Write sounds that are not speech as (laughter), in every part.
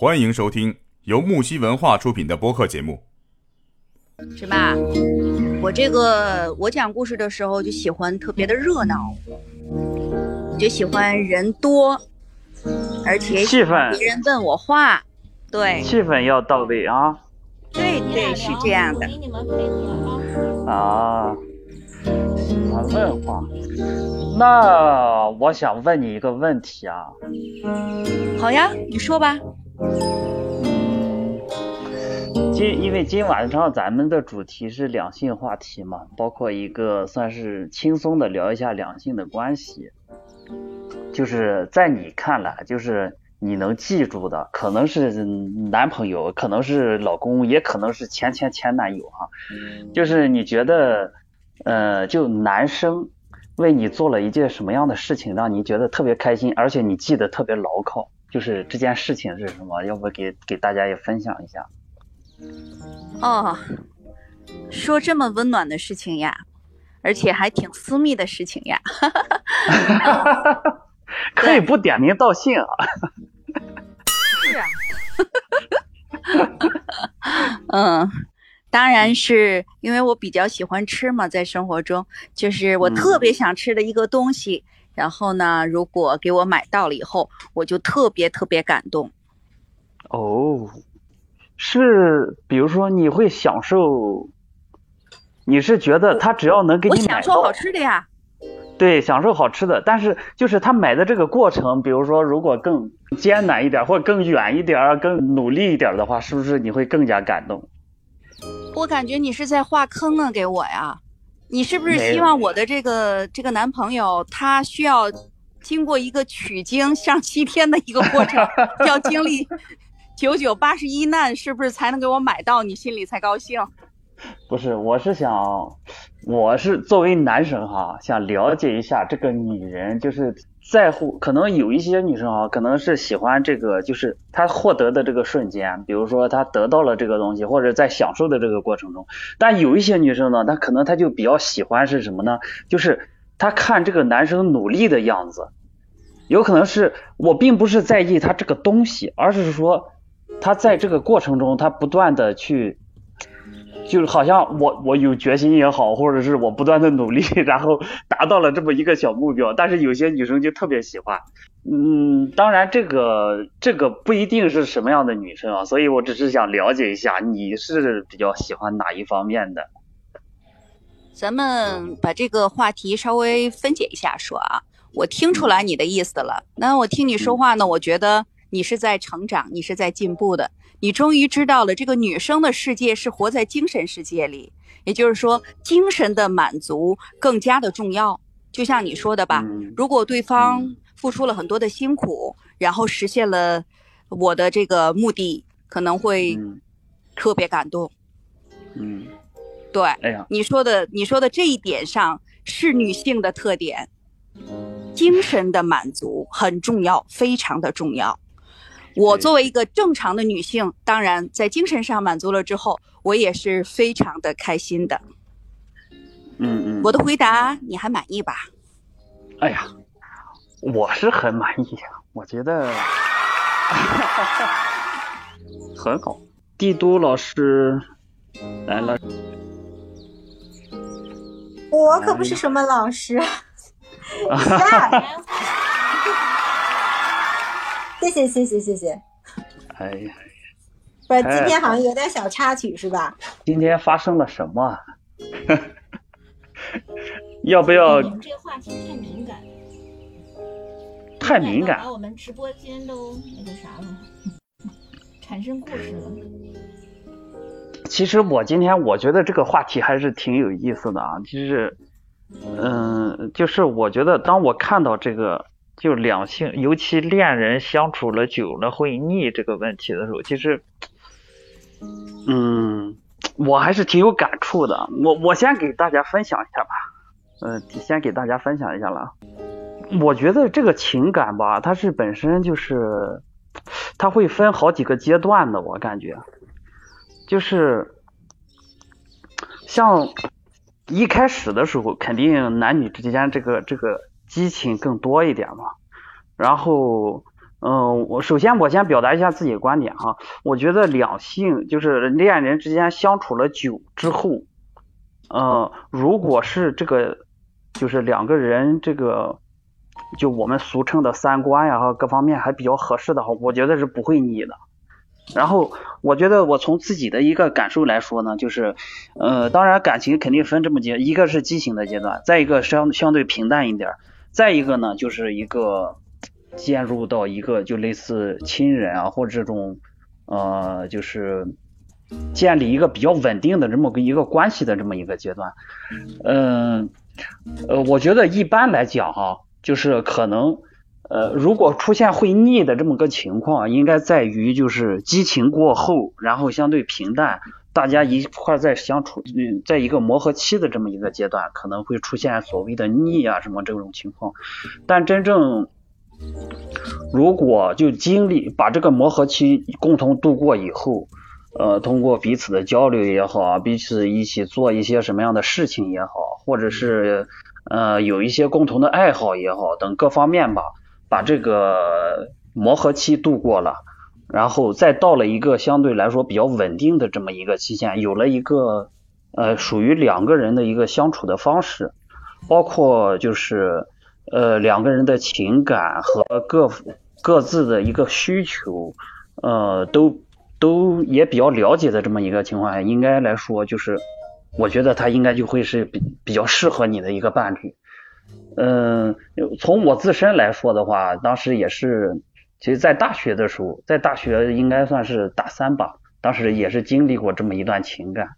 欢迎收听由木西文化出品的播客节目。是吧？我这个我讲故事的时候就喜欢特别的热闹，就喜欢人多，而且气氛别人问我话，对气氛要到位啊对对，是这样的。啊！喜欢，问话。那我想问你一个问题啊，好呀，你说吧。今因为今晚上咱们的主题是两性话题嘛，包括一个算是轻松的聊一下两性的关系，就是在你看来，就是你能记住的，可能是男朋友，可能是老公，也可能是前前前男友哈，就是你觉得，呃，就男生为你做了一件什么样的事情，让你觉得特别开心，而且你记得特别牢靠，就是这件事情是什么？要不给给大家也分享一下？哦，说这么温暖的事情呀，而且还挺私密的事情呀。(laughs) 可以不点名道姓啊。是啊。(laughs) 嗯，当然是因为我比较喜欢吃嘛，在生活中就是我特别想吃的一个东西，然后呢，如果给我买到了以后，我就特别特别感动。哦。是，比如说你会享受，你是觉得他只要能给你买到，享受好吃的呀。对，享受好吃的，但是就是他买的这个过程，比如说如果更艰难一点，或者更远一点，更努力一点的话，是不是你会更加感动？我感觉你是在画坑呢，给我呀。你是不是希望我的这个这个男朋友他需要经过一个取经上西天的一个过程，要经历？(laughs) 九九八十一难，是不是才能给我买到？你心里才高兴？不是，我是想，我是作为男生哈，想了解一下这个女人，就是在乎。可能有一些女生哈，可能是喜欢这个，就是她获得的这个瞬间，比如说她得到了这个东西，或者在享受的这个过程中。但有一些女生呢，她可能她就比较喜欢是什么呢？就是她看这个男生努力的样子，有可能是我并不是在意他这个东西，而是说。他在这个过程中，他不断的去，就是好像我我有决心也好，或者是我不断的努力，(laughs) 然后达到了这么一个小目标。但是有些女生就特别喜欢，嗯，当然这个这个不一定是什么样的女生啊，所以我只是想了解一下你是比较喜欢哪一方面的。咱们把这个话题稍微分解一下说啊，我听出来你的意思了。那我听你说话呢，我觉得。你是在成长，你是在进步的，你终于知道了这个女生的世界是活在精神世界里，也就是说，精神的满足更加的重要。就像你说的吧，如果对方付出了很多的辛苦，然后实现了我的这个目的，可能会特别感动。嗯，对，哎呀，你说的你说的这一点上是女性的特点，精神的满足很重要，非常的重要。我作为一个正常的女性，当然在精神上满足了之后，我也是非常的开心的。嗯嗯，我的回答你还满意吧？哎呀，我是很满意呀，我觉得 (laughs) 很好。帝都老师来了，我可不是什么老师。(laughs) 谢谢谢谢谢谢。哎呀，不是今天好像有点小插曲是吧？今天发生了什么？(laughs) 要不要？这个话题太敏感。太敏感。把我们直播间都那个啥了，产生故事了。其实我今天我觉得这个话题还是挺有意思的啊，就是，嗯，就是我觉得当我看到这个。就两性，尤其恋人相处了久了会腻这个问题的时候，其实，嗯，我还是挺有感触的。我我先给大家分享一下吧，嗯，先给大家分享一下了。我觉得这个情感吧，它是本身就是，它会分好几个阶段的。我感觉，就是像一开始的时候，肯定男女之间这个这个。激情更多一点嘛，然后嗯，我首先我先表达一下自己的观点哈，我觉得两性就是恋人之间相处了久之后，呃，如果是这个就是两个人这个就我们俗称的三观呀和各方面还比较合适的话，我觉得是不会腻的。然后我觉得我从自己的一个感受来说呢，就是呃，当然感情肯定分这么阶，一个是激情的阶段，再一个相相对平淡一点，再一个呢就是一个。进入到一个就类似亲人啊，或者这种呃，就是建立一个比较稳定的这么个一个关系的这么一个阶段。嗯，呃，我觉得一般来讲哈，就是可能呃，如果出现会腻的这么个情况，应该在于就是激情过后，然后相对平淡，大家一块在相处，嗯在一个磨合期的这么一个阶段，可能会出现所谓的腻啊什么这种情况，但真正。如果就经历把这个磨合期共同度过以后，呃，通过彼此的交流也好，彼此一起做一些什么样的事情也好，或者是呃有一些共同的爱好也好，等各方面吧，把这个磨合期度过了，然后再到了一个相对来说比较稳定的这么一个期限，有了一个呃属于两个人的一个相处的方式，包括就是。呃，两个人的情感和各各自的一个需求，呃，都都也比较了解的这么一个情况下，应该来说，就是我觉得他应该就会是比比较适合你的一个伴侣。嗯，从我自身来说的话，当时也是，其实，在大学的时候，在大学应该算是大三吧，当时也是经历过这么一段情感。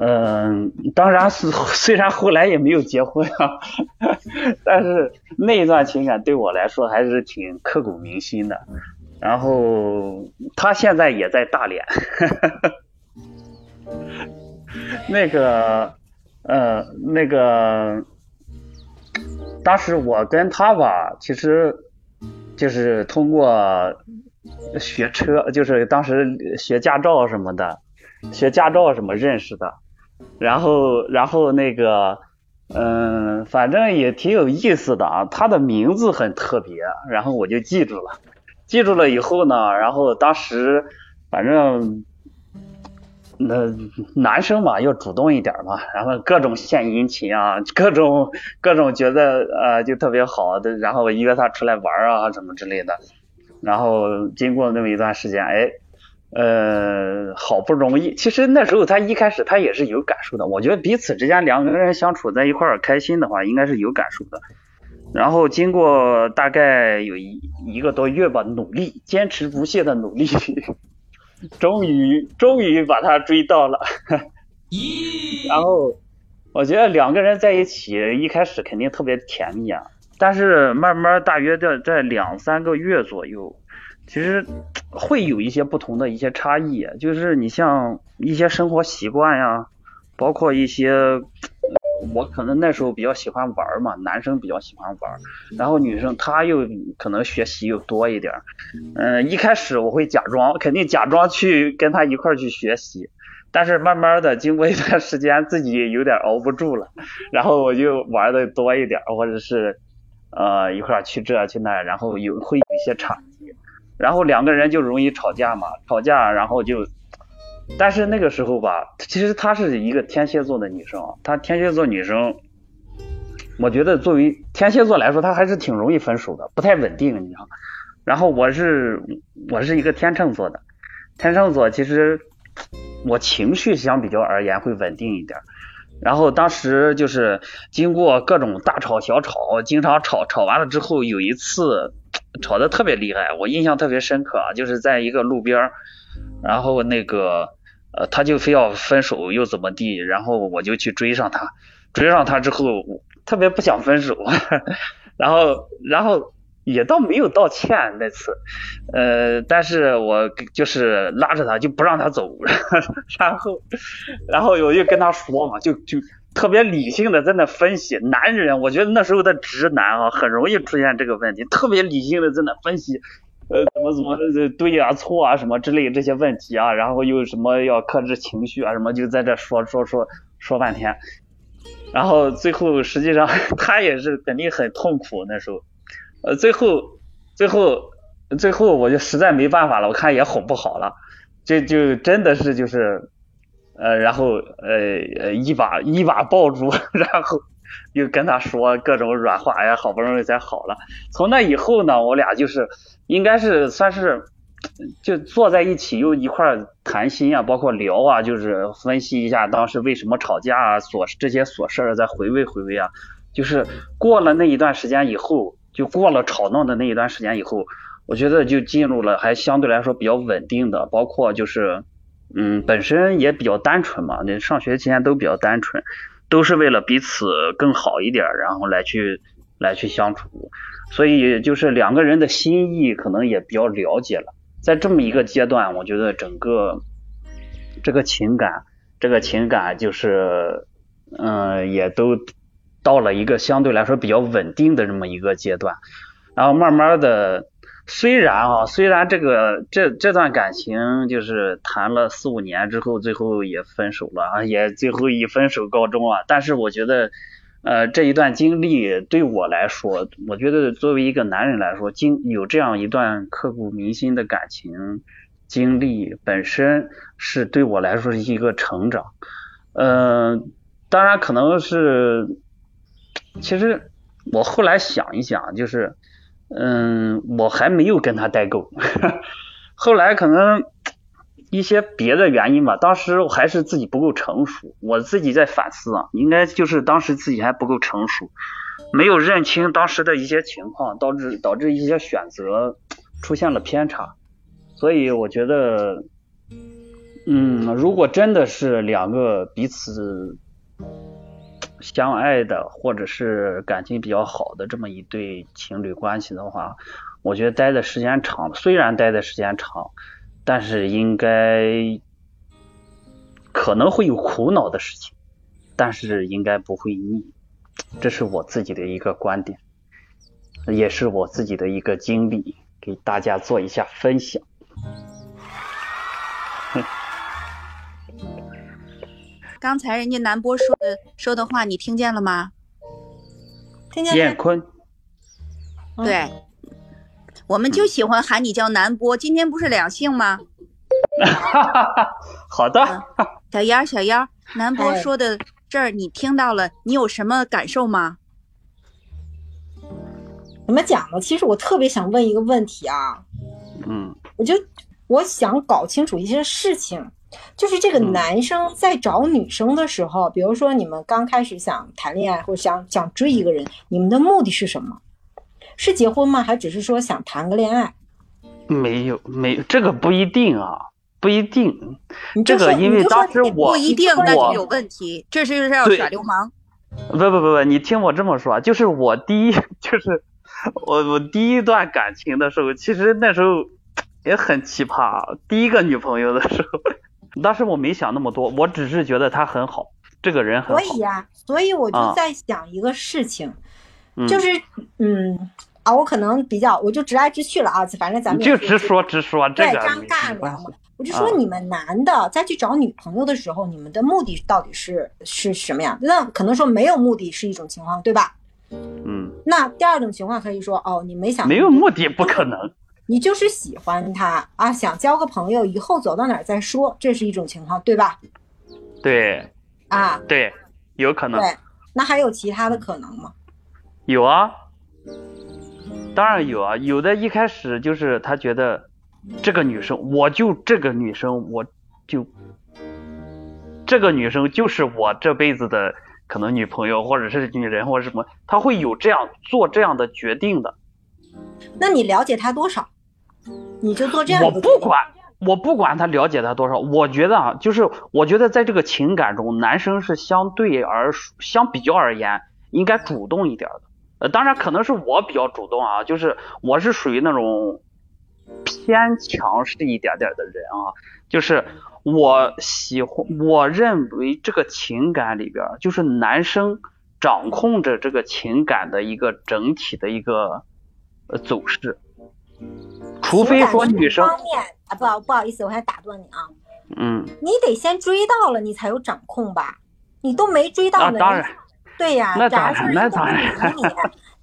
嗯，当然是，虽然后来也没有结婚啊，(laughs) 但是那一段情感对我来说还是挺刻骨铭心的。然后他现在也在大连，(laughs) 那个，呃，那个，当时我跟他吧，其实就是通过学车，就是当时学驾照什么的，学驾照什么认识的。然后，然后那个，嗯，反正也挺有意思的啊。他的名字很特别，然后我就记住了。记住了以后呢，然后当时反正那男生嘛要主动一点嘛，然后各种献殷勤啊，各种各种觉得呃就特别好的，然后约他出来玩啊什么之类的。然后经过那么一段时间，哎。呃，好不容易，其实那时候他一开始他也是有感受的。我觉得彼此之间两个人相处在一块儿开心的话，应该是有感受的。然后经过大概有一一个多月吧，努力坚持不懈的努力，终于终于把他追到了。(laughs) 然后我觉得两个人在一起一开始肯定特别甜蜜啊，但是慢慢大约在在两三个月左右。其实会有一些不同的一些差异，就是你像一些生活习惯呀，包括一些，我可能那时候比较喜欢玩嘛，男生比较喜欢玩，然后女生她又可能学习又多一点，嗯，一开始我会假装，肯定假装去跟她一块去学习，但是慢慢的经过一段时间，自己有点熬不住了，然后我就玩的多一点，或者是呃一块去这去那，然后有会有一些差异。然后两个人就容易吵架嘛，吵架，然后就，但是那个时候吧，其实她是一个天蝎座的女生，她天蝎座女生，我觉得作为天蝎座来说，她还是挺容易分手的，不太稳定，你知道。然后我是我是一个天秤座的，天秤座其实我情绪相比较而言会稳定一点。然后当时就是经过各种大吵小吵，经常吵，吵完了之后有一次。吵得特别厉害，我印象特别深刻啊，就是在一个路边然后那个呃，他就非要分手又怎么地，然后我就去追上他，追上他之后特别不想分手，(laughs) 然后然后也倒没有道歉那次，呃，但是我就是拉着他就不让他走，(laughs) 然后然后我就跟他说嘛，就就。特别理性的在那分析，男人，我觉得那时候的直男啊，很容易出现这个问题。特别理性的在那分析，呃，怎么怎么对啊、错啊什么之类这些问题啊，然后又什么要克制情绪啊什么，就在这说说说说半天。然后最后实际上 (laughs) 他也是肯定很痛苦那时候，呃，最后最后最后我就实在没办法了，我看也哄不好了，就就真的是就是，呃，然后呃呃一把一把抱住，(laughs) 然后又跟他说各种软话，哎呀，好不容易才好了。从那以后呢，我俩就是应该是算是就坐在一起又一块谈心啊，包括聊啊，就是分析一下当时为什么吵架啊，琐这些琐事儿再回味回味啊。就是过了那一段时间以后，就过了吵闹的那一段时间以后，我觉得就进入了还相对来说比较稳定的，包括就是嗯本身也比较单纯嘛，那上学期间都比较单纯，都是为了彼此更好一点，然后来去来去相处，所以就是两个人的心意可能也比较了解了。在这么一个阶段，我觉得整个这个情感，这个情感就是嗯也都。到了一个相对来说比较稳定的这么一个阶段，然后慢慢的，虽然啊，虽然这个这这段感情就是谈了四五年之后，最后也分手了啊，也最后以分手告终啊。但是我觉得，呃，这一段经历对我来说，我觉得作为一个男人来说，经有这样一段刻骨铭心的感情经历，本身是对我来说是一个成长。嗯、当然可能是。其实我后来想一想，就是，嗯，我还没有跟他待够，(laughs) 后来可能一些别的原因吧，当时我还是自己不够成熟，我自己在反思啊，应该就是当时自己还不够成熟，没有认清当时的一些情况，导致导致一些选择出现了偏差，所以我觉得，嗯，如果真的是两个彼此。相爱的，或者是感情比较好的这么一对情侣关系的话，我觉得待的时间长，虽然待的时间长，但是应该可能会有苦恼的事情，但是应该不会腻，这是我自己的一个观点，也是我自己的一个经历，给大家做一下分享。刚才人家南波说的说的话，你听见了吗？听见燕坤，对，我们就喜欢喊你叫南波。今天不是两性吗？(laughs) 好的，小妖小妖，南波哎说的这儿你听到了，你有什么感受吗？怎么讲呢？其实我特别想问一个问题啊，嗯我就我想搞清楚一些事情，就是这个嗯男生在找女生的时候，比如说你们刚开始想谈恋爱或者想想追一个人，你们的目的是什么？是结婚吗？还只是说想谈个恋爱？没有没有，这个不一定啊，不一定。这个因为当时我不一定，那就有问题。这是就是要耍流氓。不不不不，你听我这么说，就是我第一 (laughs) 就是我我第一段感情的时候，其实那时候也很奇葩。第一个女朋友的时候，当时我没想那么多，我只是觉得他很好，这个人很好。所以呀、所以我就啊在想一个事情，嗯就是嗯啊，我可能比较，我就直来直去了啊，反正咱们就直说直说，这对个没尴尬没关系聊嘛。我就说啊你们男的再去找女朋友的时候，你们的目的到底是是什么样？那可能说没有目的是一种情况，对吧？嗯，那第二种情况可以说哦，你没想没有目的不可能。你就是喜欢他啊，想交个朋友，以后走到哪儿再说，这是一种情况，对吧？对啊，对，有可能对，那还有其他的可能吗？有啊，当然有啊，有的一开始就是他觉得这个女生，我就这个女生，我就这个女生就是我这辈子的可能女朋友，或者是女人，或者什么，他会有这样做这样的决定的。那你了解他多少，你就做这样我不管，我不管他了解他多少，我觉得啊，就是我觉得在这个情感中，男生是相对而相比较而言应该主动一点的。呃，当然可能是我比较主动啊，就是我是属于那种偏强势一点点的人啊，就是我喜欢，我认为这个情感里边儿，就是男生掌控着这个情感的一个整体的一个呃走势，除非说女生，方面啊，不好不好意思，我还打断你啊，嗯你得先追到了，你才有掌控吧？你都没追到呢，啊当然对呀，那假当然那当然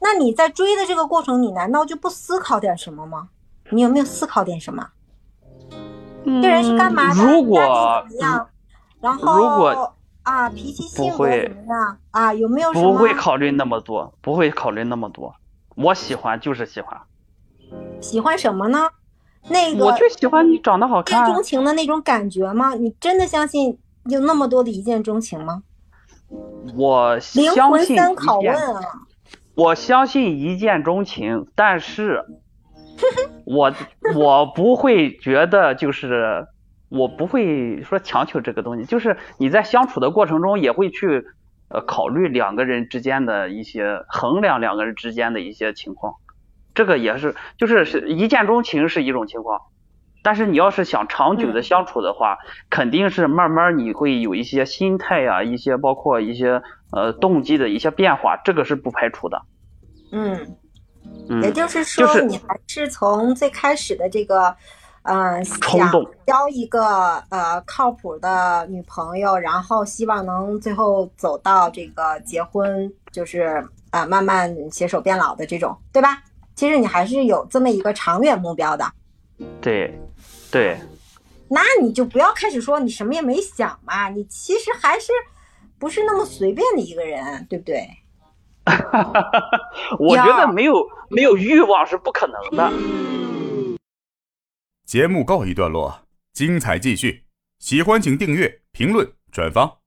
那你在追的这个过程，你难道就不思考点什么吗？你有没有思考点什么？嗯这人是干嘛的？如果怎么样？然后如果啊，脾气性格怎么样啊？有没有什么不会考虑那么多，不会考虑那么多。我喜欢就是喜欢，喜欢什么呢？那个我就喜欢你长得好看一见。钟情的那种感觉吗？你真的相信有那么多的一见钟情吗？我灵相信魂三拷问啊！我相信一见钟情，但是 (laughs) 我我不会觉得就是我不会说强求这个东西，就是你在相处的过程中也会去呃考虑两个人之间的一些衡量两个人之间的一些情况，这个也是就是是一见钟情是一种情况。但是你要是想长久的相处的话，肯定是慢慢你会有一些心态呀、一些包括一些呃动机的一些变化，这个是不排除的。嗯，嗯，也就是说，就是你还是从最开始的这个，嗯、想冲动交一个呃靠谱的女朋友，然后希望能最后走到这个结婚，就是啊、呃慢慢携手变老的这种，对吧？其实你还是有这么一个长远目标的，对，对，那你就不要开始说你什么也没想嘛，你其实还是不是那么随便的一个人，对不对？(laughs) 我觉得没有没有欲望是不可能的。节目告一段落，精彩继续。喜欢请订阅、评论、转发。